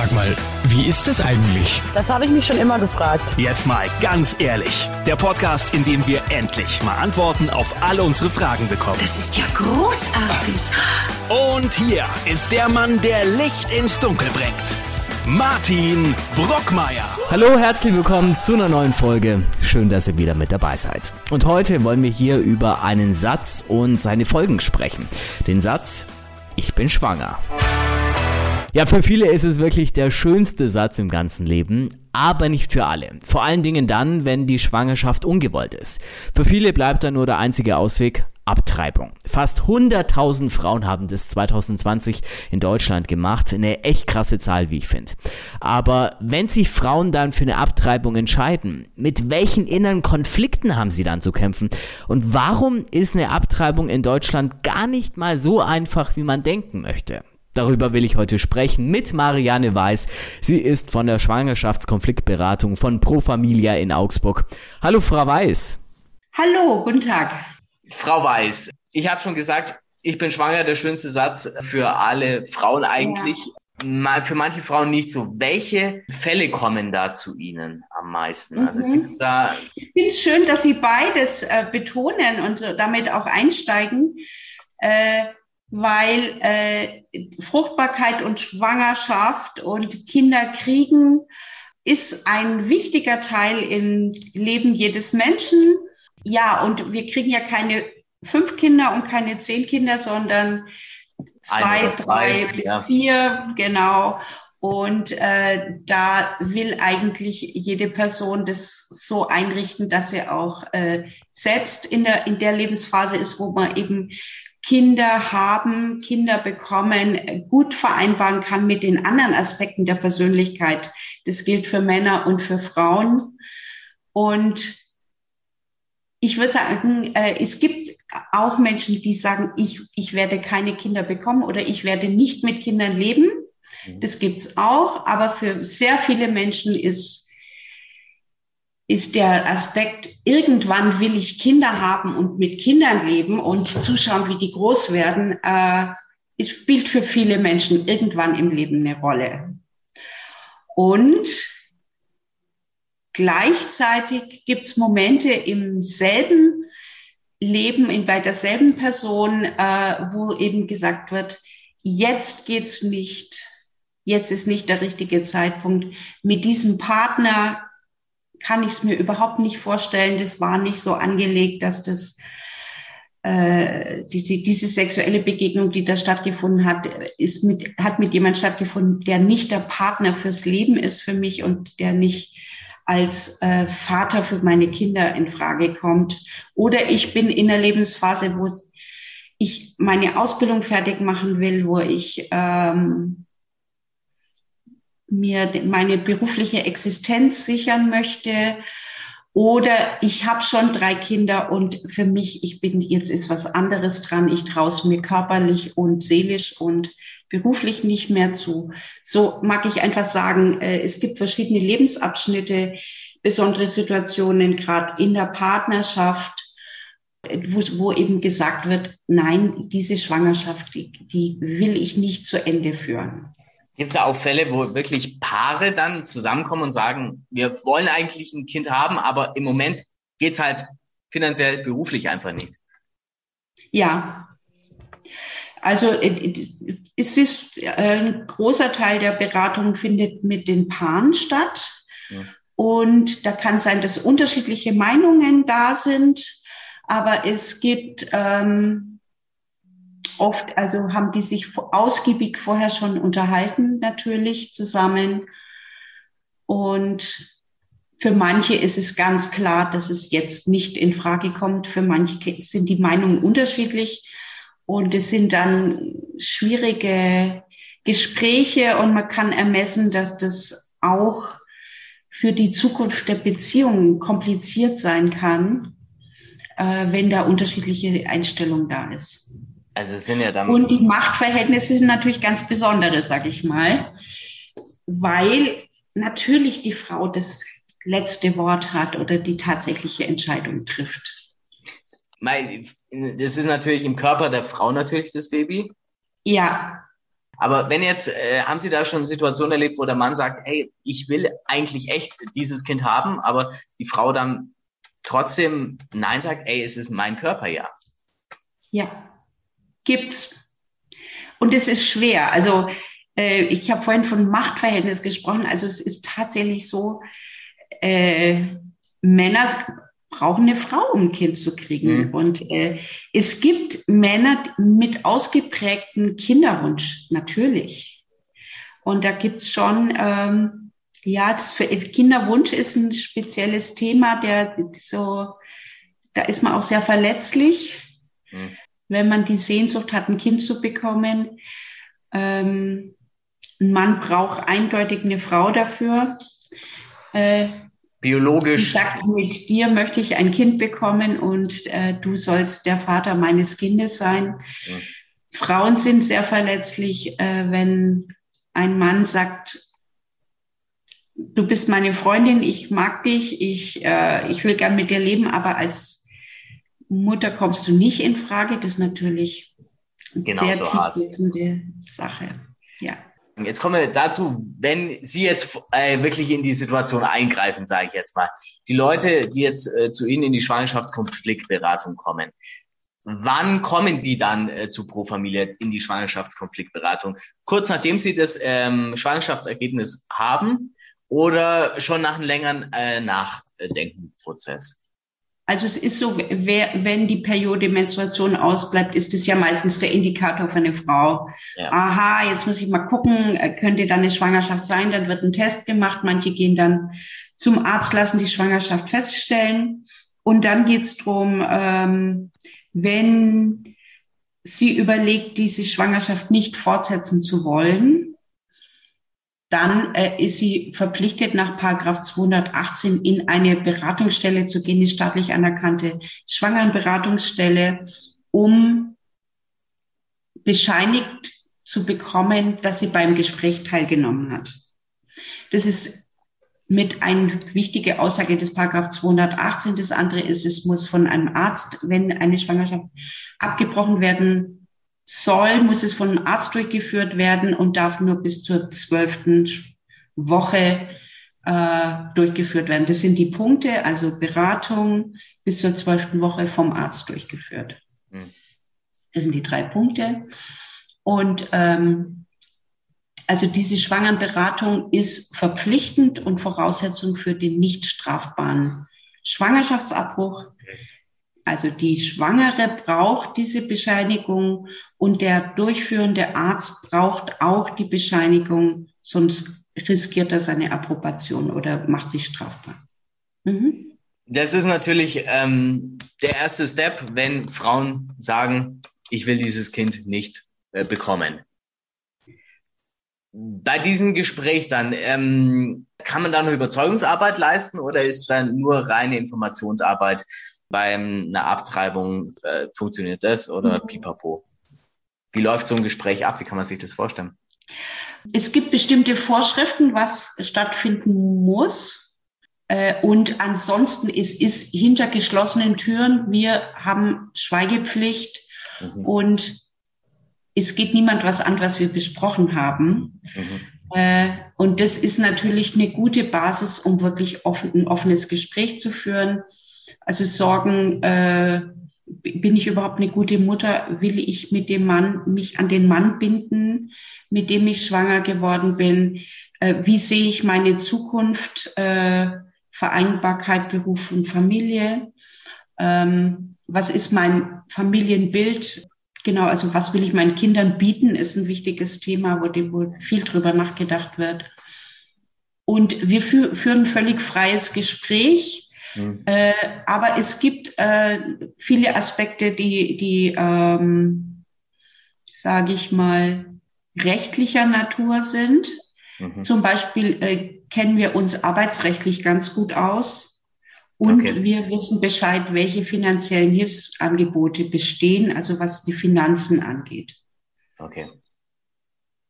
Sag mal, wie ist es eigentlich? Das habe ich mich schon immer gefragt. Jetzt mal ganz ehrlich. Der Podcast, in dem wir endlich mal Antworten auf alle unsere Fragen bekommen. Das ist ja großartig. Und hier ist der Mann, der Licht ins Dunkel bringt. Martin Brockmeier. Hallo, herzlich willkommen zu einer neuen Folge. Schön, dass ihr wieder mit dabei seid. Und heute wollen wir hier über einen Satz und seine Folgen sprechen. Den Satz, ich bin schwanger. Ja, für viele ist es wirklich der schönste Satz im ganzen Leben, aber nicht für alle. Vor allen Dingen dann, wenn die Schwangerschaft ungewollt ist. Für viele bleibt dann nur der einzige Ausweg Abtreibung. Fast 100.000 Frauen haben das 2020 in Deutschland gemacht. Eine echt krasse Zahl, wie ich finde. Aber wenn sich Frauen dann für eine Abtreibung entscheiden, mit welchen inneren Konflikten haben sie dann zu kämpfen? Und warum ist eine Abtreibung in Deutschland gar nicht mal so einfach, wie man denken möchte? Darüber will ich heute sprechen mit Marianne Weiß. Sie ist von der Schwangerschaftskonfliktberatung von Pro Familia in Augsburg. Hallo, Frau Weiß. Hallo, guten Tag. Frau Weiß, ich habe schon gesagt, ich bin schwanger, der schönste Satz für alle Frauen eigentlich. Ja. Für manche Frauen nicht so. Welche Fälle kommen da zu Ihnen am meisten? Also mhm. gibt's da ich finde es schön, dass Sie beides äh, betonen und damit auch einsteigen. Äh, weil äh, Fruchtbarkeit und Schwangerschaft und Kinder kriegen ist ein wichtiger Teil im Leben jedes Menschen. Ja, und wir kriegen ja keine fünf Kinder und keine zehn Kinder, sondern zwei, drei bis ja. vier, genau. Und äh, da will eigentlich jede Person das so einrichten, dass sie auch äh, selbst in der, in der Lebensphase ist, wo man eben Kinder haben, Kinder bekommen, gut vereinbaren kann mit den anderen Aspekten der Persönlichkeit. Das gilt für Männer und für Frauen. Und ich würde sagen, äh, es gibt auch Menschen, die sagen, ich, ich werde keine Kinder bekommen oder ich werde nicht mit Kindern leben. Mhm. Das gibt's auch. Aber für sehr viele Menschen ist ist der Aspekt, irgendwann will ich Kinder haben und mit Kindern leben und zuschauen, wie die groß werden, äh, spielt für viele Menschen irgendwann im Leben eine Rolle. Und gleichzeitig gibt es Momente im selben Leben, in, bei derselben Person, äh, wo eben gesagt wird, jetzt geht's nicht, jetzt ist nicht der richtige Zeitpunkt. Mit diesem Partner kann ich es mir überhaupt nicht vorstellen. Das war nicht so angelegt, dass das äh, diese, diese sexuelle Begegnung, die da stattgefunden hat, ist mit, hat mit jemand stattgefunden, der nicht der Partner fürs Leben ist für mich und der nicht als äh, Vater für meine Kinder in Frage kommt. Oder ich bin in der Lebensphase, wo ich meine Ausbildung fertig machen will, wo ich ähm, mir meine berufliche Existenz sichern möchte. Oder ich habe schon drei Kinder und für mich, ich bin, jetzt ist was anderes dran. Ich traue es mir körperlich und seelisch und beruflich nicht mehr zu. So mag ich einfach sagen, äh, es gibt verschiedene Lebensabschnitte, besondere Situationen, gerade in der Partnerschaft, wo, wo eben gesagt wird, nein, diese Schwangerschaft, die, die will ich nicht zu Ende führen. Gibt es ja auch Fälle, wo wirklich Paare dann zusammenkommen und sagen, wir wollen eigentlich ein Kind haben, aber im Moment geht's halt finanziell, beruflich einfach nicht? Ja. Also äh, es ist äh, ein großer Teil der Beratung findet mit den Paaren statt. Ja. Und da kann sein, dass unterschiedliche Meinungen da sind, aber es gibt ähm, oft, also haben die sich ausgiebig vorher schon unterhalten, natürlich zusammen. Und für manche ist es ganz klar, dass es jetzt nicht in Frage kommt. Für manche sind die Meinungen unterschiedlich. Und es sind dann schwierige Gespräche und man kann ermessen, dass das auch für die Zukunft der Beziehungen kompliziert sein kann, äh, wenn da unterschiedliche Einstellung da ist. Also sind ja dann. Und die Machtverhältnisse sind natürlich ganz besondere, sag ich mal, weil natürlich die Frau das letzte Wort hat oder die tatsächliche Entscheidung trifft. Das ist natürlich im Körper der Frau natürlich das Baby. Ja. Aber wenn jetzt, äh, haben Sie da schon Situationen erlebt, wo der Mann sagt, hey, ich will eigentlich echt dieses Kind haben, aber die Frau dann trotzdem Nein sagt, ey, es ist mein Körper, ja. Ja, gibt's. Und es ist schwer. Also äh, ich habe vorhin von Machtverhältnis gesprochen. Also es ist tatsächlich so, äh, Männer brauchen eine Frau, um ein Kind zu kriegen. Mhm. Und äh, es gibt Männer mit ausgeprägten Kinderwunsch, natürlich. Und da gibt's schon, ähm, ja, für Kinderwunsch ist ein spezielles Thema, der so, da ist man auch sehr verletzlich, mhm. Wenn man die Sehnsucht hat, ein Kind zu bekommen. Ähm, ein Mann braucht eindeutig eine Frau dafür. Äh, biologisch. Sagt, mit dir möchte ich ein Kind bekommen und äh, du sollst der Vater meines Kindes sein. Ja. Frauen sind sehr verletzlich, äh, wenn ein Mann sagt, du bist meine Freundin, ich mag dich, ich, äh, ich will gern mit dir leben, aber als Mutter kommst du nicht in Frage. Das ist natürlich eine genau sehr so tiefsitzende Sache. Ja. Jetzt kommen wir dazu, wenn Sie jetzt äh, wirklich in die Situation eingreifen, sage ich jetzt mal. Die Leute, die jetzt äh, zu Ihnen in die Schwangerschaftskonfliktberatung kommen, wann kommen die dann äh, zu Pro Familie in die Schwangerschaftskonfliktberatung? Kurz nachdem Sie das ähm, Schwangerschaftsergebnis haben oder schon nach einem längeren äh, Nachdenkenprozess? Also es ist so, wer, wenn die Periode Menstruation ausbleibt, ist es ja meistens der Indikator für eine Frau. Ja. Aha, jetzt muss ich mal gucken, äh, könnte da eine Schwangerschaft sein? Dann wird ein Test gemacht. Manche gehen dann zum Arzt, lassen die Schwangerschaft feststellen. Und dann geht's drum, ähm, wenn sie überlegt, diese Schwangerschaft nicht fortsetzen zu wollen, dann äh, ist sie verpflichtet, nach Paragraph 218 in eine Beratungsstelle zu gehen, eine staatlich anerkannte Schwangerenberatungsstelle, um bescheinigt zu bekommen, dass sie beim Gespräch teilgenommen hat. Das ist mit eine wichtige Aussage des Paragraph 218. Das andere ist, es muss von einem Arzt, wenn eine Schwangerschaft abgebrochen werden soll, muss es von einem Arzt durchgeführt werden und darf nur bis zur zwölften Woche äh, durchgeführt werden. Das sind die Punkte, also Beratung bis zur zwölften Woche vom Arzt durchgeführt. Mhm. Das sind die drei Punkte. Und ähm, also diese Schwangerenberatung ist verpflichtend und Voraussetzung für den nicht strafbaren Schwangerschaftsabbruch. Also die Schwangere braucht diese Bescheinigung und der durchführende Arzt braucht auch die Bescheinigung, sonst riskiert er seine Approbation oder macht sich strafbar. Mhm. Das ist natürlich ähm, der erste Step, wenn Frauen sagen, ich will dieses Kind nicht äh, bekommen. Bei diesem Gespräch dann, ähm, kann man da noch Überzeugungsarbeit leisten oder ist dann nur reine Informationsarbeit bei einer Abtreibung äh, funktioniert das oder mhm. pipapo? Wie läuft so ein Gespräch ab? Wie kann man sich das vorstellen? Es gibt bestimmte Vorschriften, was stattfinden muss. Äh, und ansonsten ist es hinter geschlossenen Türen. Wir haben Schweigepflicht mhm. und es geht niemand was an, was wir besprochen haben. Mhm. Äh, und das ist natürlich eine gute Basis, um wirklich offen, ein offenes Gespräch zu führen. Also Sorgen, äh, bin ich überhaupt eine gute Mutter? Will ich mit dem Mann, mich an den Mann binden, mit dem ich schwanger geworden bin? Äh, wie sehe ich meine Zukunft? Äh, Vereinbarkeit, Beruf und Familie? Ähm, was ist mein Familienbild? Genau, also was will ich meinen Kindern bieten, ist ein wichtiges Thema, wo, die, wo viel drüber nachgedacht wird. Und wir fü führen völlig freies Gespräch Mhm. Äh, aber es gibt äh, viele Aspekte, die, die ähm, sage ich mal, rechtlicher Natur sind. Mhm. Zum Beispiel äh, kennen wir uns arbeitsrechtlich ganz gut aus und okay. wir wissen Bescheid, welche finanziellen Hilfsangebote bestehen, also was die Finanzen angeht. Okay.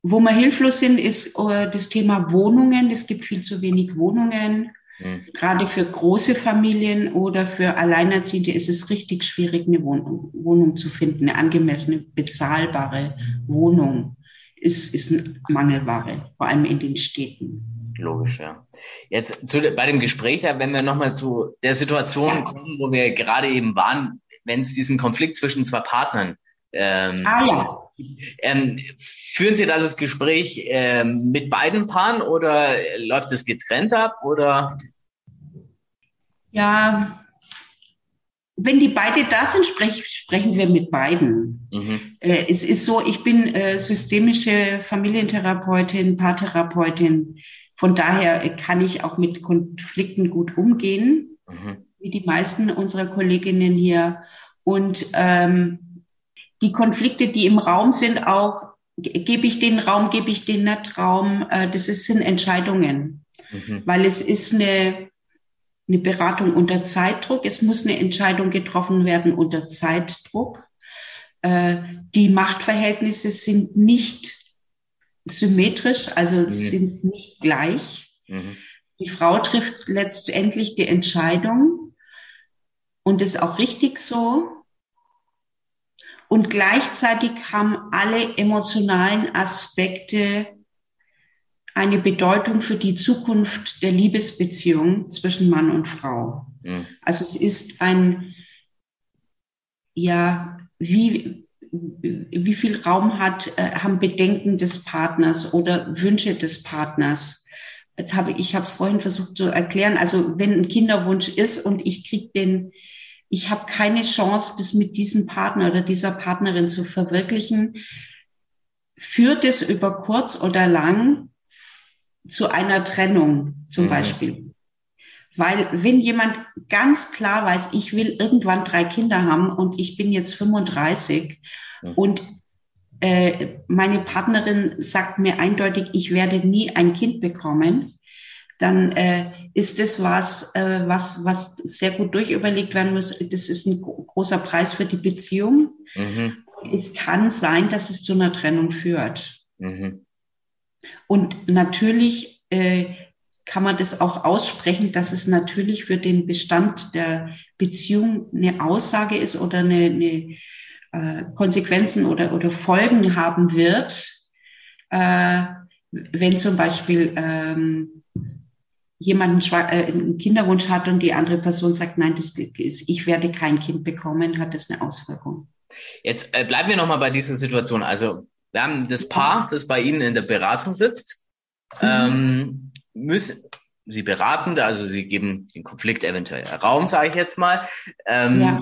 Wo wir hilflos sind, ist äh, das Thema Wohnungen. Es gibt viel zu wenig Wohnungen. Mhm. Gerade für große Familien oder für Alleinerziehende ist es richtig schwierig, eine Wohnung, Wohnung zu finden, eine angemessene, bezahlbare Wohnung. ist, ist Mangelware, vor allem in den Städten. Logisch, ja. Jetzt zu, bei dem Gespräch, wenn wir nochmal zu der Situation ja. kommen, wo wir gerade eben waren, wenn es diesen Konflikt zwischen zwei Partnern ähm, ah, ja. Ähm, führen Sie das Gespräch ähm, mit beiden Paaren oder läuft es getrennt ab oder? Ja, wenn die beide da sind, sprech, sprechen wir mit beiden. Mhm. Äh, es ist so, ich bin äh, systemische Familientherapeutin, Paartherapeutin. Von daher kann ich auch mit Konflikten gut umgehen, mhm. wie die meisten unserer Kolleginnen hier. Und ähm, die Konflikte, die im Raum sind, auch gebe ich den Raum, gebe ich den nicht Raum, äh, das ist, sind Entscheidungen. Mhm. Weil es ist eine eine Beratung unter Zeitdruck. Es muss eine Entscheidung getroffen werden unter Zeitdruck. Äh, die Machtverhältnisse sind nicht symmetrisch, also mhm. sind nicht gleich. Mhm. Die Frau trifft letztendlich die Entscheidung und ist auch richtig so. Und gleichzeitig haben alle emotionalen Aspekte eine Bedeutung für die Zukunft der Liebesbeziehung zwischen Mann und Frau. Mhm. Also es ist ein, ja, wie, wie viel Raum hat, äh, haben Bedenken des Partners oder Wünsche des Partners. Jetzt habe ich, ich habe es vorhin versucht zu erklären. Also wenn ein Kinderwunsch ist und ich krieg den, ich habe keine Chance, das mit diesem Partner oder dieser Partnerin zu verwirklichen, führt es über kurz oder lang zu einer Trennung zum mhm. Beispiel. Weil wenn jemand ganz klar weiß, ich will irgendwann drei Kinder haben und ich bin jetzt 35 mhm. und äh, meine Partnerin sagt mir eindeutig, ich werde nie ein Kind bekommen, dann äh, ist das was, äh, was, was sehr gut durchüberlegt werden muss. Das ist ein großer Preis für die Beziehung. Mhm. Es kann sein, dass es zu einer Trennung führt. Mhm. Und natürlich äh, kann man das auch aussprechen, dass es natürlich für den Bestand der Beziehung eine Aussage ist oder eine, eine äh, Konsequenzen oder, oder Folgen haben wird, äh, wenn zum Beispiel ähm, jemand einen, äh, einen Kinderwunsch hat und die andere Person sagt, nein, das ist, ich werde kein Kind bekommen, hat das eine Auswirkung. Jetzt äh, bleiben wir nochmal bei dieser Situation. Also wir haben das Paar, das bei Ihnen in der Beratung sitzt, mhm. ähm, müssen Sie beraten, also Sie geben den Konflikt eventuell Raum, sage ich jetzt mal. Ähm, ja.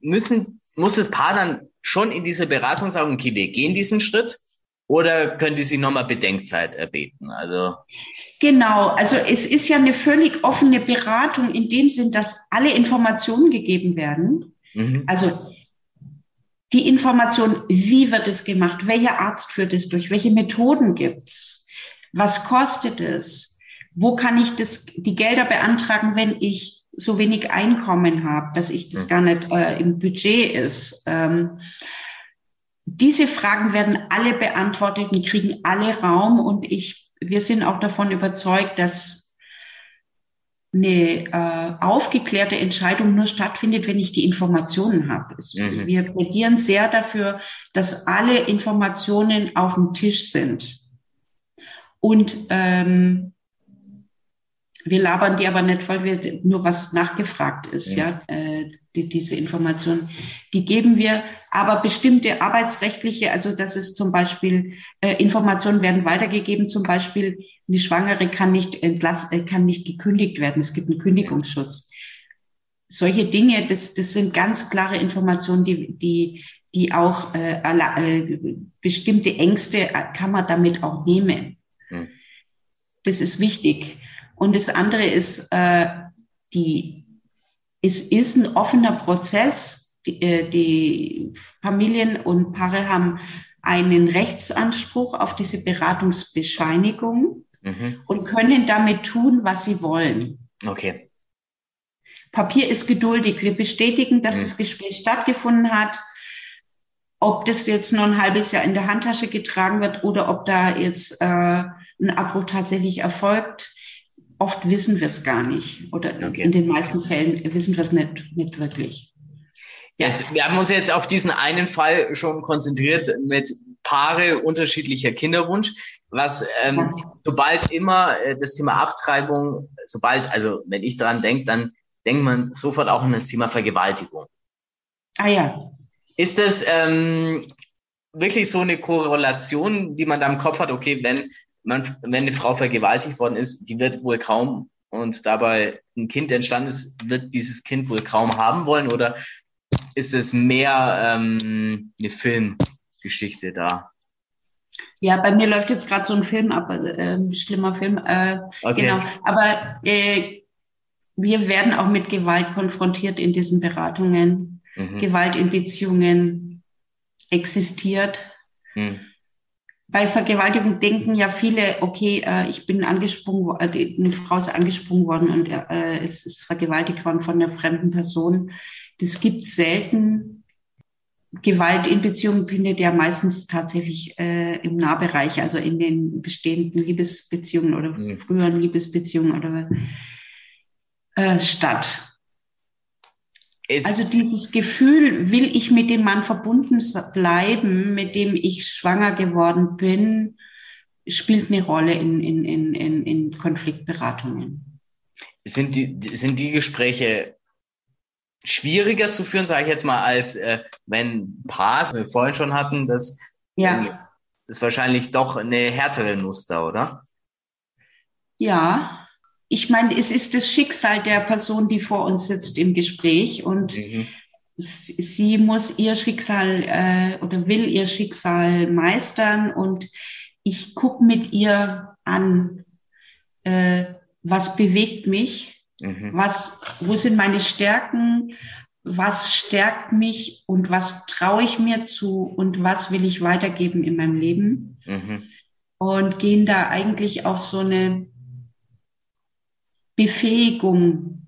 Müssen, muss das Paar dann schon in dieser Beratung sagen, okay, wir gehen diesen Schritt? Oder könnte sie nochmal Bedenkzeit erbeten? Also Genau, also es ist ja eine völlig offene Beratung in dem Sinn, dass alle Informationen gegeben werden. Mhm. Also die Information, wie wird es gemacht, welcher Arzt führt es durch, welche Methoden gibt's, was kostet es, wo kann ich das, die Gelder beantragen, wenn ich so wenig Einkommen habe, dass ich das gar nicht äh, im Budget ist. Ähm, diese Fragen werden alle beantwortet und kriegen alle Raum und ich, wir sind auch davon überzeugt, dass eine äh, aufgeklärte Entscheidung nur stattfindet, wenn ich die Informationen habe. Mhm. Wir plädieren sehr dafür, dass alle Informationen auf dem Tisch sind. Und ähm, wir labern die aber nicht, weil wir nur was nachgefragt ist, ja, ja äh, die, diese Informationen, die geben wir, aber bestimmte arbeitsrechtliche, also das ist zum Beispiel äh, Informationen werden weitergegeben, zum Beispiel eine Schwangere kann nicht entlass, äh, kann nicht gekündigt werden, es gibt einen Kündigungsschutz. Solche Dinge, das, das sind ganz klare Informationen, die, die, die auch äh, äh, bestimmte Ängste kann man damit auch nehmen. Hm. Das ist wichtig. Und das andere ist, äh, die, es ist ein offener Prozess. Die, äh, die Familien und Paare haben einen Rechtsanspruch auf diese Beratungsbescheinigung mhm. und können damit tun, was sie wollen. Okay. Papier ist geduldig. Wir bestätigen, dass mhm. das Gespräch stattgefunden hat. Ob das jetzt noch ein halbes Jahr in der Handtasche getragen wird oder ob da jetzt äh, ein Abbruch tatsächlich erfolgt, oft wissen wir es gar nicht. Oder okay. in den meisten Fällen wissen wir es nicht, nicht wirklich. Jetzt, wir haben uns jetzt auf diesen einen Fall schon konzentriert mit Paare unterschiedlicher Kinderwunsch, was ähm, sobald immer äh, das Thema Abtreibung, sobald, also wenn ich dran denke, dann denkt man sofort auch an das Thema Vergewaltigung. Ah ja. Ist das ähm, wirklich so eine Korrelation, die man da im Kopf hat, okay, wenn man, wenn eine Frau vergewaltigt worden ist, die wird wohl kaum und dabei ein Kind entstanden ist, wird dieses Kind wohl kaum haben wollen oder ist es mehr ähm, eine Filmgeschichte da? Ja, bei mir läuft jetzt gerade so ein Film ab, äh, schlimmer Film. Äh, okay. Genau. Aber äh, wir werden auch mit Gewalt konfrontiert in diesen Beratungen. Mhm. Gewalt in Beziehungen existiert. Mhm. Bei Vergewaltigung denken ja viele, okay, äh, ich bin angesprungen, äh, eine Frau ist angesprungen worden und äh, es ist vergewaltigt worden von einer fremden Person. Das gibt selten. Gewalt in Beziehungen findet ja meistens tatsächlich äh, im Nahbereich, also in den bestehenden Liebesbeziehungen oder mhm. früheren Liebesbeziehungen oder äh, statt. Es also dieses Gefühl, will ich mit dem Mann verbunden bleiben, mit dem ich schwanger geworden bin, spielt eine Rolle in, in, in, in, in Konfliktberatungen. Sind die, sind die Gespräche schwieriger zu führen, sage ich jetzt mal, als äh, wenn Paars, wir vorhin schon hatten, das ja. ist wahrscheinlich doch eine härtere Muster, oder? Ja, ich meine, es ist das Schicksal der Person, die vor uns sitzt im Gespräch und mhm. sie muss ihr Schicksal äh, oder will ihr Schicksal meistern und ich gucke mit ihr an, äh, was bewegt mich, mhm. was, wo sind meine Stärken, was stärkt mich und was traue ich mir zu und was will ich weitergeben in meinem Leben. Mhm. Und gehen da eigentlich auf so eine Befähigung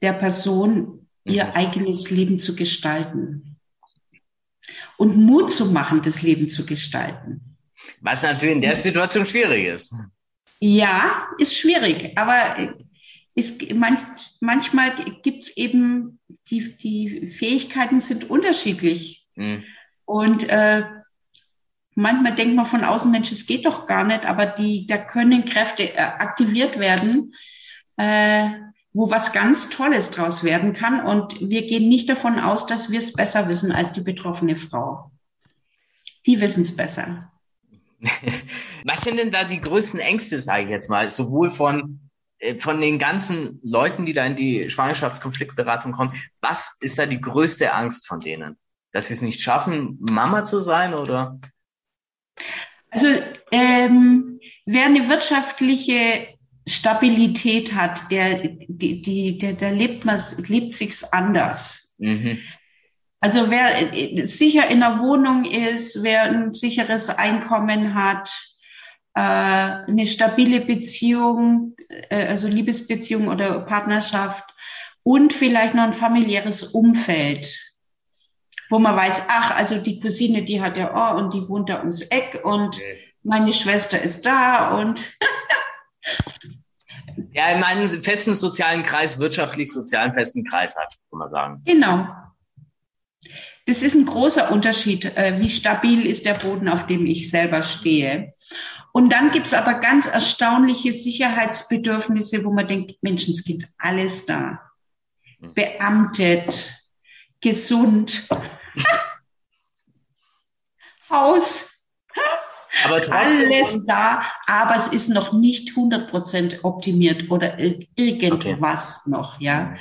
der Person, ihr mhm. eigenes Leben zu gestalten. Und Mut zu machen, das Leben zu gestalten. Was natürlich in der Situation schwierig ist. Ja, ist schwierig, aber ist, manch, manchmal gibt's eben, die, die Fähigkeiten sind unterschiedlich. Mhm. Und äh, manchmal denkt man von außen, Mensch, es geht doch gar nicht, aber die, da können Kräfte äh, aktiviert werden, äh, wo was ganz Tolles draus werden kann. Und wir gehen nicht davon aus, dass wir es besser wissen als die betroffene Frau. Die wissen es besser. Was sind denn da die größten Ängste, sage ich jetzt mal, sowohl von äh, von den ganzen Leuten, die da in die Schwangerschaftskonfliktberatung kommen, was ist da die größte Angst von denen? Dass sie es nicht schaffen, Mama zu sein oder? Also ähm, wer eine wirtschaftliche Stabilität hat, der, die, die, der, der lebt, man, lebt sich's anders. Mhm. Also wer sicher in der Wohnung ist, wer ein sicheres Einkommen hat, äh, eine stabile Beziehung, äh, also Liebesbeziehung oder Partnerschaft und vielleicht noch ein familiäres Umfeld, wo man weiß, ach, also die Cousine, die hat ja, oh, und die wohnt da ums Eck und meine Schwester ist da und Ja, meine, einen festen sozialen Kreis, wirtschaftlich sozialen festen Kreis hat, kann man sagen. Genau. Das ist ein großer Unterschied, äh, wie stabil ist der Boden, auf dem ich selber stehe. Und dann gibt's aber ganz erstaunliche Sicherheitsbedürfnisse, wo man denkt, Menschenskind, alles da. Hm. Beamtet, gesund, Haus, aber alles da, aber es ist noch nicht 100% optimiert oder irgendwas okay. noch, ja.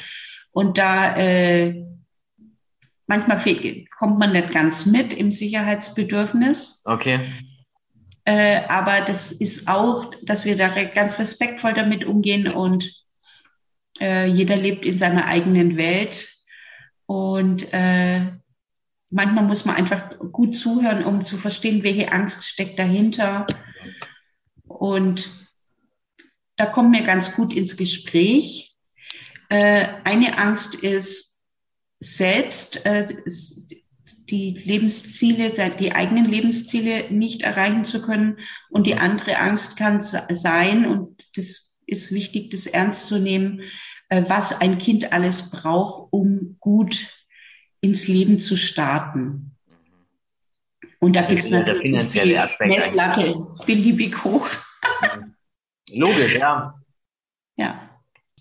Und da äh, manchmal kommt man nicht ganz mit im Sicherheitsbedürfnis. Okay. Äh, aber das ist auch, dass wir da ganz respektvoll damit umgehen und äh, jeder lebt in seiner eigenen Welt und äh, manchmal muss man einfach gut zuhören, um zu verstehen, welche Angst steckt dahinter. Und da kommen wir ganz gut ins Gespräch. Äh, eine Angst ist selbst äh, die Lebensziele, die eigenen Lebensziele nicht erreichen zu können. Und die andere Angst kann sein, und das ist wichtig, das ernst zu nehmen, äh, was ein Kind alles braucht, um gut ins Leben zu starten. Und da Also gibt es der natürlich finanzielle Aspekt Messlatte beliebig hoch. Logisch, ja. Ja.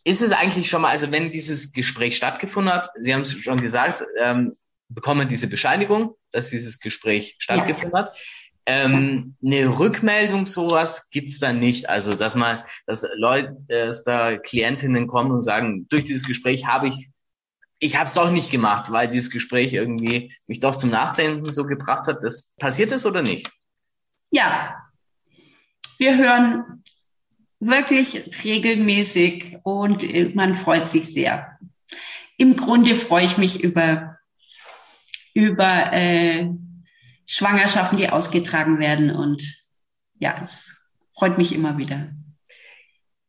Ist es eigentlich schon mal, also wenn dieses Gespräch stattgefunden hat, Sie haben es schon gesagt, ähm, bekommen diese Bescheinigung, dass dieses Gespräch stattgefunden hat. Ähm, eine Rückmeldung, sowas gibt's da nicht. Also, dass man, dass Leute, äh, dass da Klientinnen kommen und sagen, durch dieses Gespräch habe ich, ich habe es doch nicht gemacht, weil dieses Gespräch irgendwie mich doch zum Nachdenken so gebracht hat. Das passiert das oder nicht? Ja. Wir hören wirklich regelmäßig und man freut sich sehr. Im Grunde freue ich mich über, über äh, Schwangerschaften, die ausgetragen werden und ja, es freut mich immer wieder.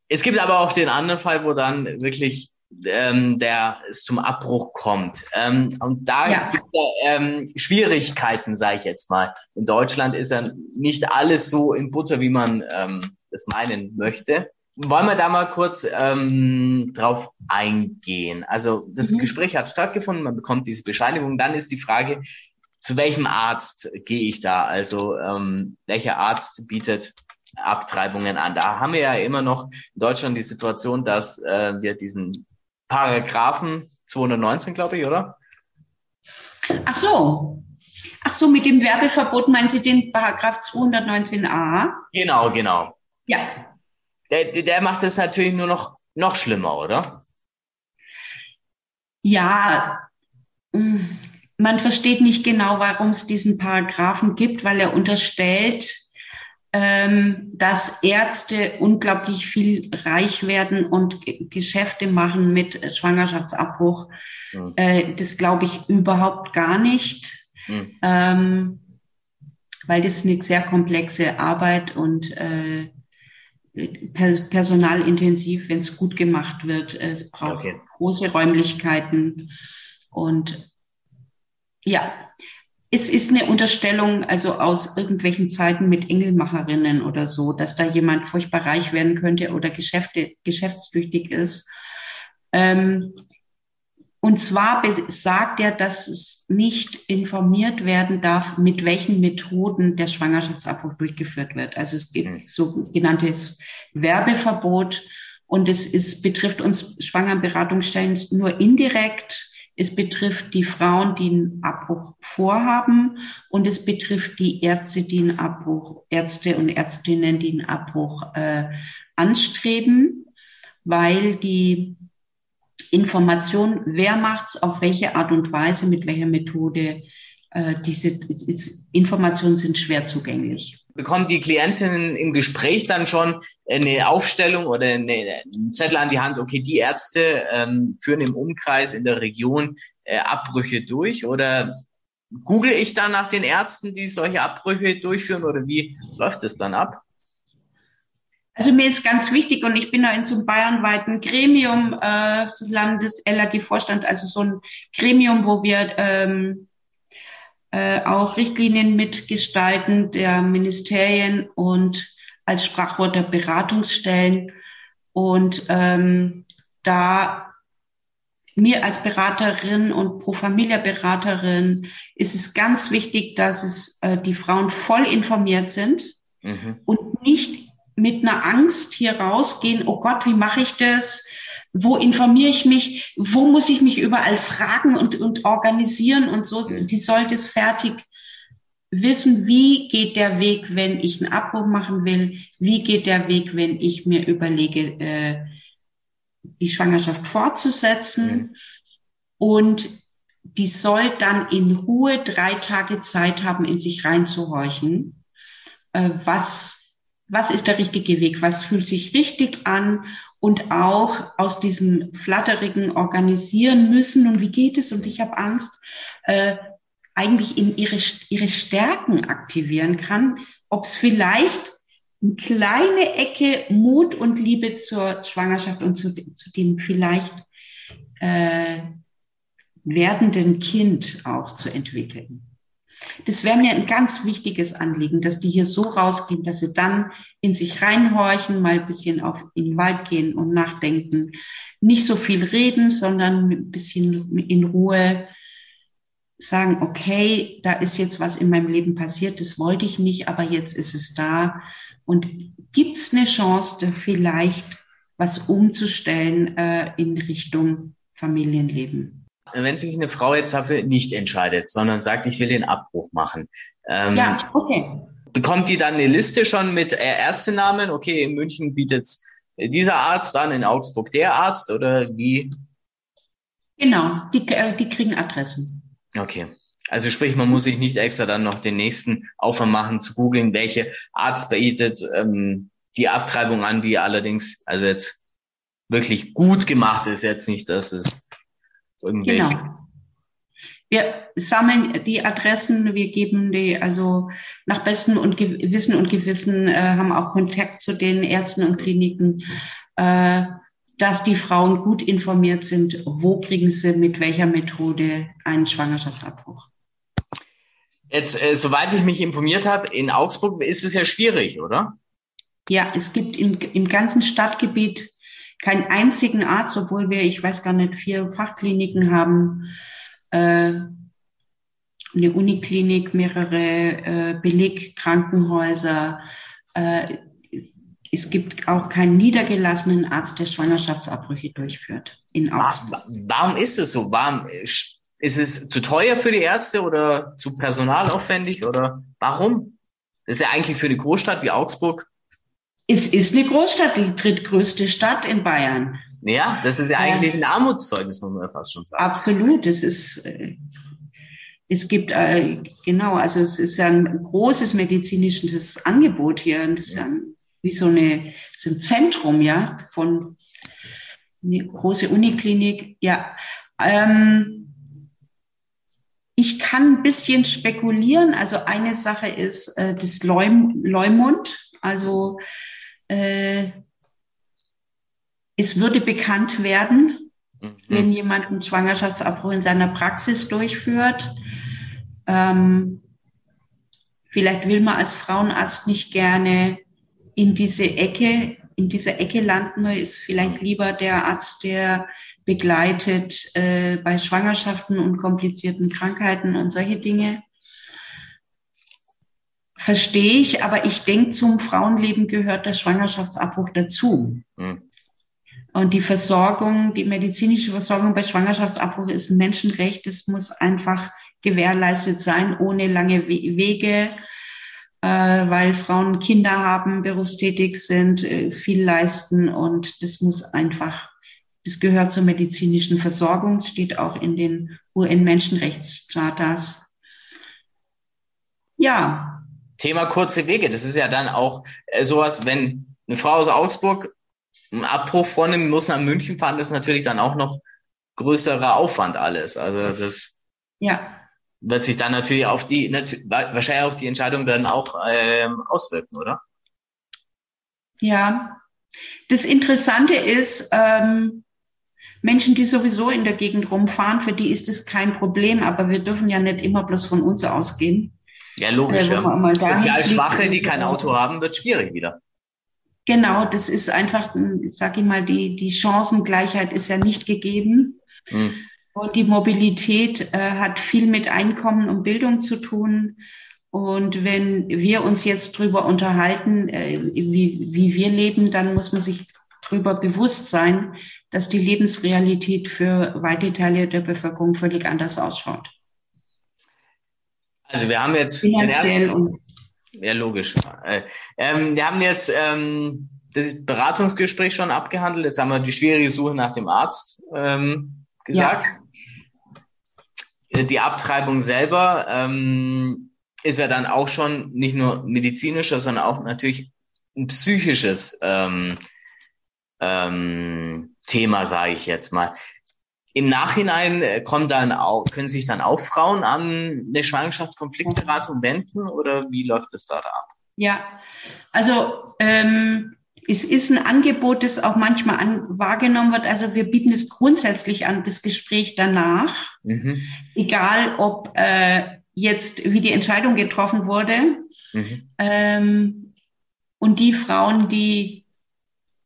Es gibt aber auch den anderen Fall, wo dann wirklich ähm, der es zum Abbruch kommt. Ähm, und da Ja. gibt es ja, ähm, Schwierigkeiten, sage ich jetzt mal. In Deutschland ist ja nicht alles so in Butter, wie man ähm, das meinen möchte. Wollen wir da mal kurz ähm, drauf eingehen? Also das Mhm. Gespräch hat stattgefunden, man bekommt diese Bescheinigung. Dann ist die Frage, zu welchem Arzt gehe ich da? Also ähm, welcher Arzt bietet Abtreibungen an? Da haben wir ja immer noch in Deutschland die Situation, dass äh, wir diesen Paragraphen 219, glaube ich, oder? Ach so. Ach so, mit dem Werbeverbot meinen Sie den Paragraph 219a? Genau, genau. Ja. Der, der- macht es natürlich nur noch noch schlimmer, oder? Ja, mh, man versteht nicht genau, warum es diesen Paragraphen gibt, weil er unterstellt, ähm, dass Ärzte unglaublich viel reich werden und G- Geschäfte machen mit Schwangerschaftsabbruch. Hm. Äh, das glaube ich überhaupt gar nicht, Hm. ähm, weil das eine sehr komplexe Arbeit und äh, per personalintensiv, wenn es gut gemacht wird. Es braucht Okay. große Räumlichkeiten und ja, es ist eine Unterstellung, also aus irgendwelchen Zeiten mit Engelmacherinnen oder so, dass da jemand furchtbar reich werden könnte oder Geschäfte, geschäftstüchtig ist. Ähm, und zwar sagt er, dass es nicht informiert werden darf, mit welchen Methoden der Schwangerschaftsabbruch durchgeführt wird. Also es Mhm. gibt sogenanntes Werbeverbot und es ist, betrifft uns Schwangerberatungsstellen nur indirekt. Es betrifft die Frauen, die einen Abbruch vorhaben und es betrifft die Ärzte, die einen Abbruch, Ärzte und Ärztinnen, die einen Abbruch äh, anstreben, weil die Information, wer macht's, auf welche Art und Weise, mit welcher Methode, äh, diese Informationen sind schwer zugänglich. Bekommen die Klientinnen im Gespräch dann schon eine Aufstellung oder eine, einen Zettel an die Hand, okay, die Ärzte ähm, führen im Umkreis in der Region äh, Abbrüche durch oder google ich dann nach den Ärzten, die solche Abbrüche durchführen oder wie läuft es dann ab? Also mir ist ganz wichtig und ich bin da in so einem bayernweiten Gremium, äh, Landes-LAG-Vorstand, also so ein Gremium, wo wir ähm, äh, auch Richtlinien mitgestalten der Ministerien und als Sprachwort der Beratungsstellen. Und ähm, da mir als Beraterin und Pro Familia Beraterin ist es ganz wichtig, dass es äh, die Frauen voll informiert sind Mhm. und nicht mit einer Angst hier rausgehen, oh Gott, wie mache ich das? Wo informiere ich mich? Wo muss ich mich überall fragen und, und organisieren und so? Die sollte es fertig wissen, wie geht der Weg, wenn ich einen Abbruch machen will? Wie geht der Weg, wenn ich mir überlege, äh, die Schwangerschaft fortzusetzen? Und die soll dann in Ruhe drei Tage Zeit haben, in sich reinzuhorchen. Äh, was, was ist der richtige Weg? Was fühlt sich richtig an? Und auch aus diesem flatterigen organisieren müssen und wie geht es und ich habe Angst, äh, eigentlich in ihre, ihre Stärken aktivieren kann, ob es vielleicht eine kleine Ecke Mut und Liebe zur Schwangerschaft und zu, zu dem vielleicht äh, werdenden Kind auch zu entwickeln. Das wäre mir ein ganz wichtiges Anliegen, dass die hier so rausgehen, dass sie dann in sich reinhorchen, mal ein bisschen auf in den Wald gehen und nachdenken. Nicht so viel reden, sondern ein bisschen in Ruhe sagen, okay, da ist jetzt was in meinem Leben passiert, das wollte ich nicht, aber jetzt ist es da. Und gibt es eine Chance, da vielleicht was umzustellen äh, in Richtung Familienleben? Wenn sich eine Frau jetzt dafür nicht entscheidet, sondern sagt, ich will den Abbruch machen. Ähm, ja, okay. Bekommt die dann eine Liste schon mit Ärztenamen? Okay, in München bietet dieser Arzt an, in Augsburg der Arzt oder wie? Genau, die, äh, die kriegen Adressen. Okay. Also sprich, man muss sich nicht extra dann noch den nächsten Aufwand machen, zu googeln, welche Arzt bietet ähm, die Abtreibung an, die allerdings also jetzt wirklich gut gemacht ist, jetzt nicht, dass es irgendwelche. Genau. Wir sammeln die Adressen, wir geben die also nach bestem und Wissen und Gewissen, äh, haben auch Kontakt zu den Ärzten und Kliniken, äh, dass die Frauen gut informiert sind, wo kriegen sie mit welcher Methode einen Schwangerschaftsabbruch. Jetzt, äh, soweit ich mich informiert habe, in Augsburg ist es ja schwierig, oder? Ja, es gibt im, im ganzen Stadtgebiet keinen einzigen Arzt, obwohl wir, ich weiß gar nicht, vier Fachkliniken haben, äh, eine Uniklinik, mehrere äh, Belegkrankenhäuser. Äh, es gibt auch keinen niedergelassenen Arzt, der Schwangerschaftsabbrüche durchführt in Augsburg. Warum ist es so? Warum ist es zu teuer für die Ärzte oder zu personalaufwendig oder warum? Das ist ja eigentlich für eine Großstadt wie Augsburg. Es ist eine Großstadt, die drittgrößte Stadt in Bayern. Ja, das ist ja eigentlich ein Armutszeugnis, muss man ja fast schon sagen. Absolut, es ist, äh, es gibt, äh, genau, also es ist ja ein großes medizinisches Angebot hier und das ist ja wie so eine, so ein Zentrum, ja, von eine große Uniklinik, ja. Ähm, ich kann ein bisschen spekulieren. Also eine Sache ist äh, das Leum, Leumund. Also äh, es würde bekannt werden, mhm. wenn jemand einen Schwangerschaftsabbruch in seiner Praxis durchführt. Ähm, vielleicht will man als Frauenarzt nicht gerne in diese Ecke, in dieser Ecke landen, ist vielleicht lieber der Arzt, der begleitet äh, bei Schwangerschaften und komplizierten Krankheiten und solche Dinge. Verstehe ich, aber ich denke, zum Frauenleben gehört der Schwangerschaftsabbruch dazu. Mhm. Und die Versorgung, die medizinische Versorgung bei Schwangerschaftsabbruch ist ein Menschenrecht. Es muss einfach gewährleistet sein, ohne lange Wege, äh, weil Frauen Kinder haben, berufstätig sind, äh, viel leisten und das muss einfach, das gehört zur medizinischen Versorgung, steht auch in den UN-Menschenrechtschartas. Ja. Thema kurze Wege, das ist ja dann auch äh, sowas, wenn eine Frau aus Augsburg einen Abbruch vornimmt, muss nach München fahren, das ist natürlich dann auch noch größerer Aufwand alles. Also das ja. wird sich dann natürlich auf die, wahrscheinlich auf die Entscheidung dann auch ähm, auswirken, oder? Ja. Das Interessante ist, ähm, Menschen, die sowieso in der Gegend rumfahren, für die ist es kein Problem, aber wir dürfen ja nicht immer bloß von uns ausgehen. Ja, logisch. Äh, ja. Sozial Schwache, die kein Auto haben, wird schwierig wieder. Genau, das ist einfach, sag ich mal, die, die Chancengleichheit ist ja nicht gegeben. Mhm. Und die Mobilität äh, hat viel mit Einkommen und Bildung zu tun. Und wenn wir uns jetzt drüber unterhalten, äh, wie, wie wir leben, dann muss man sich drüber bewusst sein, dass die Lebensrealität für weite Teile der Bevölkerung völlig anders ausschaut. Also wir haben jetzt Finanziell und ja, logisch. Äh, ähm, wir haben jetzt ähm, das Beratungsgespräch schon abgehandelt. Jetzt haben wir die schwierige Suche nach dem Arzt ähm, gesagt. Ja. Die Abtreibung selber ähm, ist ja dann auch schon nicht nur medizinischer, sondern auch natürlich ein psychisches ähm, ähm, Thema, sage ich jetzt mal. Im Nachhinein äh, kommen dann auch, können sich dann auch Frauen an eine Schwangerschaftskonfliktberatung wenden oder wie läuft es da ab? Ja, also ähm, es ist ein Angebot, das auch manchmal an, wahrgenommen wird. Also wir bieten es grundsätzlich an, das Gespräch danach, mhm. egal ob äh, jetzt wie die Entscheidung getroffen wurde. Mhm. Ähm, und die Frauen, die,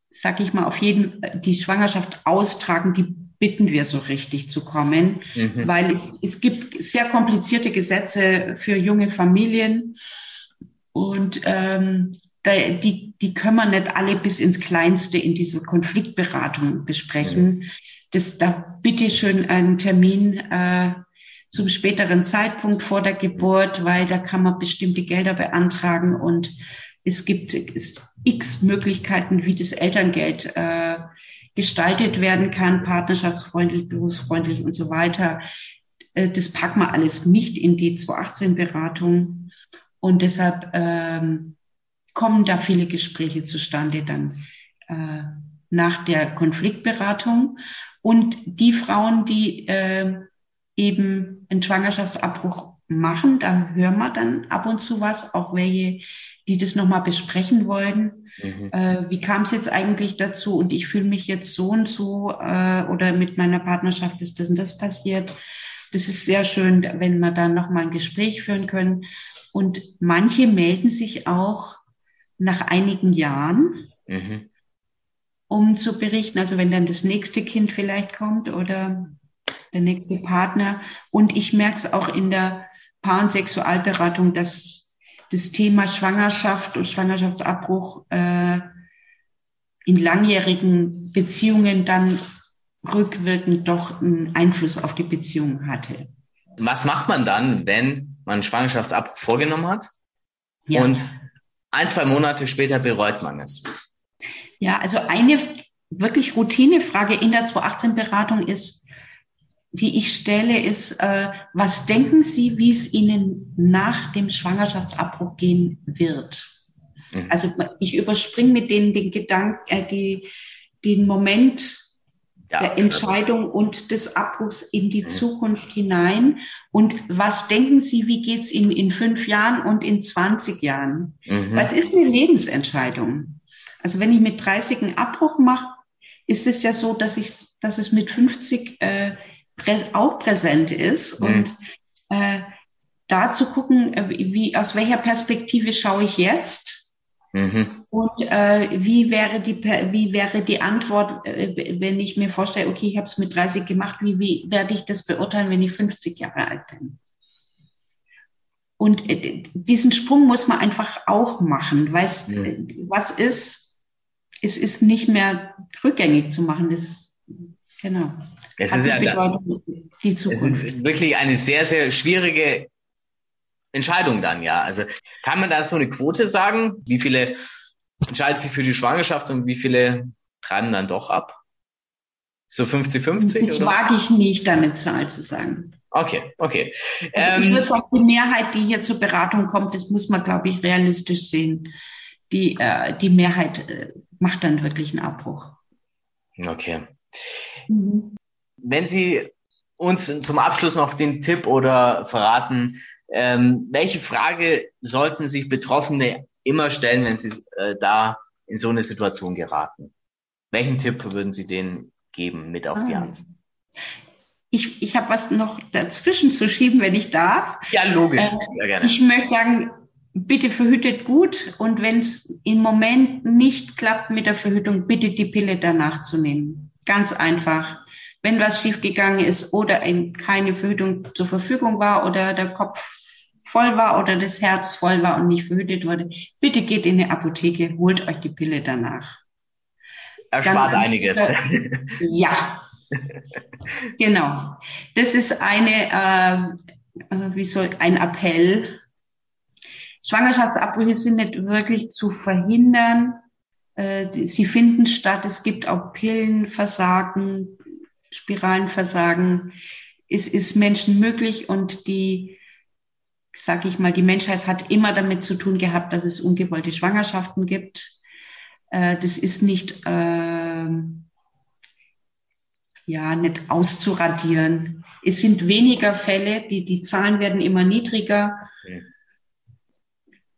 sag ich mal, auf jeden die Schwangerschaft austragen, die bitten wir so richtig zu kommen, mhm. weil es, es gibt sehr komplizierte Gesetze für junge Familien und ähm, die, die können wir nicht alle bis ins Kleinste in dieser Konfliktberatung besprechen. Mhm. Das, da bitte schön einen Termin äh, zum späteren Zeitpunkt vor der Geburt, weil da kann man bestimmte Gelder beantragen und es gibt x Möglichkeiten, wie das Elterngeld äh, gestaltet werden kann, partnerschaftsfreundlich, berufsfreundlich und so weiter. Äh, das packen wir alles nicht in die 218-Beratung. Und deshalb ähm, kommen da viele Gespräche zustande dann äh, nach der Konfliktberatung. Und die Frauen, die äh, eben einen Schwangerschaftsabbruch machen, da hören wir dann ab und zu was, auch welche, die das nochmal besprechen wollen. Mhm. Äh, wie kam es jetzt eigentlich dazu und ich fühle mich jetzt so und so äh, oder mit meiner Partnerschaft ist das und das passiert. Das ist sehr schön, wenn wir dann nochmal ein Gespräch führen können. Und manche melden sich auch nach einigen Jahren, mhm. um zu berichten, also wenn dann das nächste Kind vielleicht kommt oder der nächste Partner. Und ich merke es auch in der Paar- und Sexualberatung, dass das Thema Schwangerschaft und Schwangerschaftsabbruch äh, in langjährigen Beziehungen dann rückwirkend doch einen Einfluss auf die Beziehung hatte. Was macht man dann, wenn man Schwangerschaftsabbruch vorgenommen hat ja. und ein, zwei Monate später bereut man es? Ja, also eine wirklich Routinefrage in der 218-Beratung ist, die ich stelle, ist, äh, was denken Sie, wie es Ihnen nach dem Schwangerschaftsabbruch gehen wird? Mhm. Also ich überspringe mit denen den Gedanken, äh, die, den Moment ja, der Entscheidung und des Abbruchs in die mhm. Zukunft hinein. Und was denken Sie, wie geht's Ihnen in fünf Jahren und in 20 Jahren? Mhm. Was ist eine Lebensentscheidung? Also wenn ich mit 30 einen Abbruch mache, ist es ja so, dass ich, dass es mit 50 äh, auch präsent ist mhm. und äh, da zu gucken, äh, wie, aus welcher Perspektive schaue ich jetzt mhm. und äh, wie, wäre die, wie wäre die Antwort, äh, wenn ich mir vorstelle, okay, ich habe es mit 30 gemacht, wie, wie werde ich das beurteilen, wenn ich 50 Jahre alt bin? Und äh, diesen Sprung muss man einfach auch machen, weil es mhm. was ist, es ist nicht mehr rückgängig zu machen. Das, genau. Es ist ja die Zukunft. Es ist wirklich eine sehr, sehr schwierige Entscheidung dann, ja. Also kann man da so eine Quote sagen? Wie viele entscheiden sich für die Schwangerschaft und wie viele treiben dann doch ab? So 50-50? Das wage ich nicht, da eine Zahl zu sagen. Okay, okay. Also ich ähm, würde sagen, die Mehrheit, die hier zur Beratung kommt, das muss man, glaube ich, realistisch sehen. Die, äh, die Mehrheit äh, macht dann wirklich einen Abbruch. Okay. Mhm. Wenn Sie uns zum Abschluss noch den Tipp oder verraten, ähm, welche Frage sollten sich Betroffene immer stellen, wenn sie äh, da in so eine Situation geraten? Welchen Tipp würden Sie denen geben mit auf ah. die Hand? Ich, ich habe was noch dazwischen zu schieben, wenn ich darf. Ja, logisch. Äh. Ich möchte sagen, bitte verhütet gut und wenn es im Moment nicht klappt mit der Verhütung, bitte die Pille danach zu nehmen. Ganz einfach wenn was schiefgegangen ist oder eben keine Verhütung zur Verfügung war oder der Kopf voll war oder das Herz voll war und nicht verhütet wurde, bitte geht in die Apotheke, holt euch die Pille danach. Erspart einiges. Ja, genau. Das ist eine, äh, wie soll ein Appell. Schwangerschaftsabbrüche sind nicht wirklich zu verhindern. Äh, sie finden statt. Es gibt auch Pillenversagen, Spiralenversagen. Es ist Menschen möglich und die, sag ich mal, die Menschheit hat immer damit zu tun gehabt, dass es ungewollte Schwangerschaften gibt. Äh, das ist nicht, äh, ja, nicht auszuradieren. Es sind weniger Fälle, die, die Zahlen werden immer niedriger. Okay.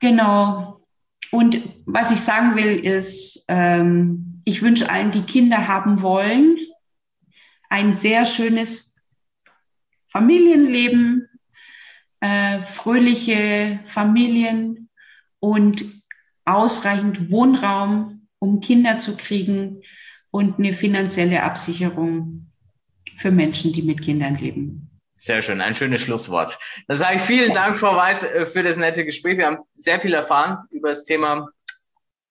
Genau. Und was ich sagen will, ist, ähm, ich wünsche allen, die Kinder haben wollen, ein sehr schönes Familienleben, äh, fröhliche Familien und ausreichend Wohnraum, um Kinder zu kriegen und eine finanzielle Absicherung für Menschen, die mit Kindern leben. Sehr schön, ein schönes Schlusswort. Dann sage ich vielen Dank, Frau Weiß, äh, für das nette Gespräch. Wir haben sehr viel erfahren über das Thema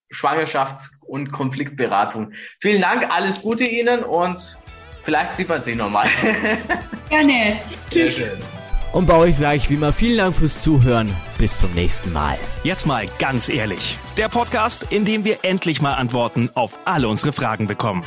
Schwangerschafts- und Konfliktberatung. Vielen Dank, alles Gute Ihnen und vielleicht sieht man sich nochmal. Gerne. Tschüss. Und bei euch sage ich wie immer vielen Dank fürs Zuhören. Bis zum nächsten Mal. Jetzt mal ganz ehrlich. Der Podcast, in dem wir endlich mal Antworten auf alle unsere Fragen bekommen.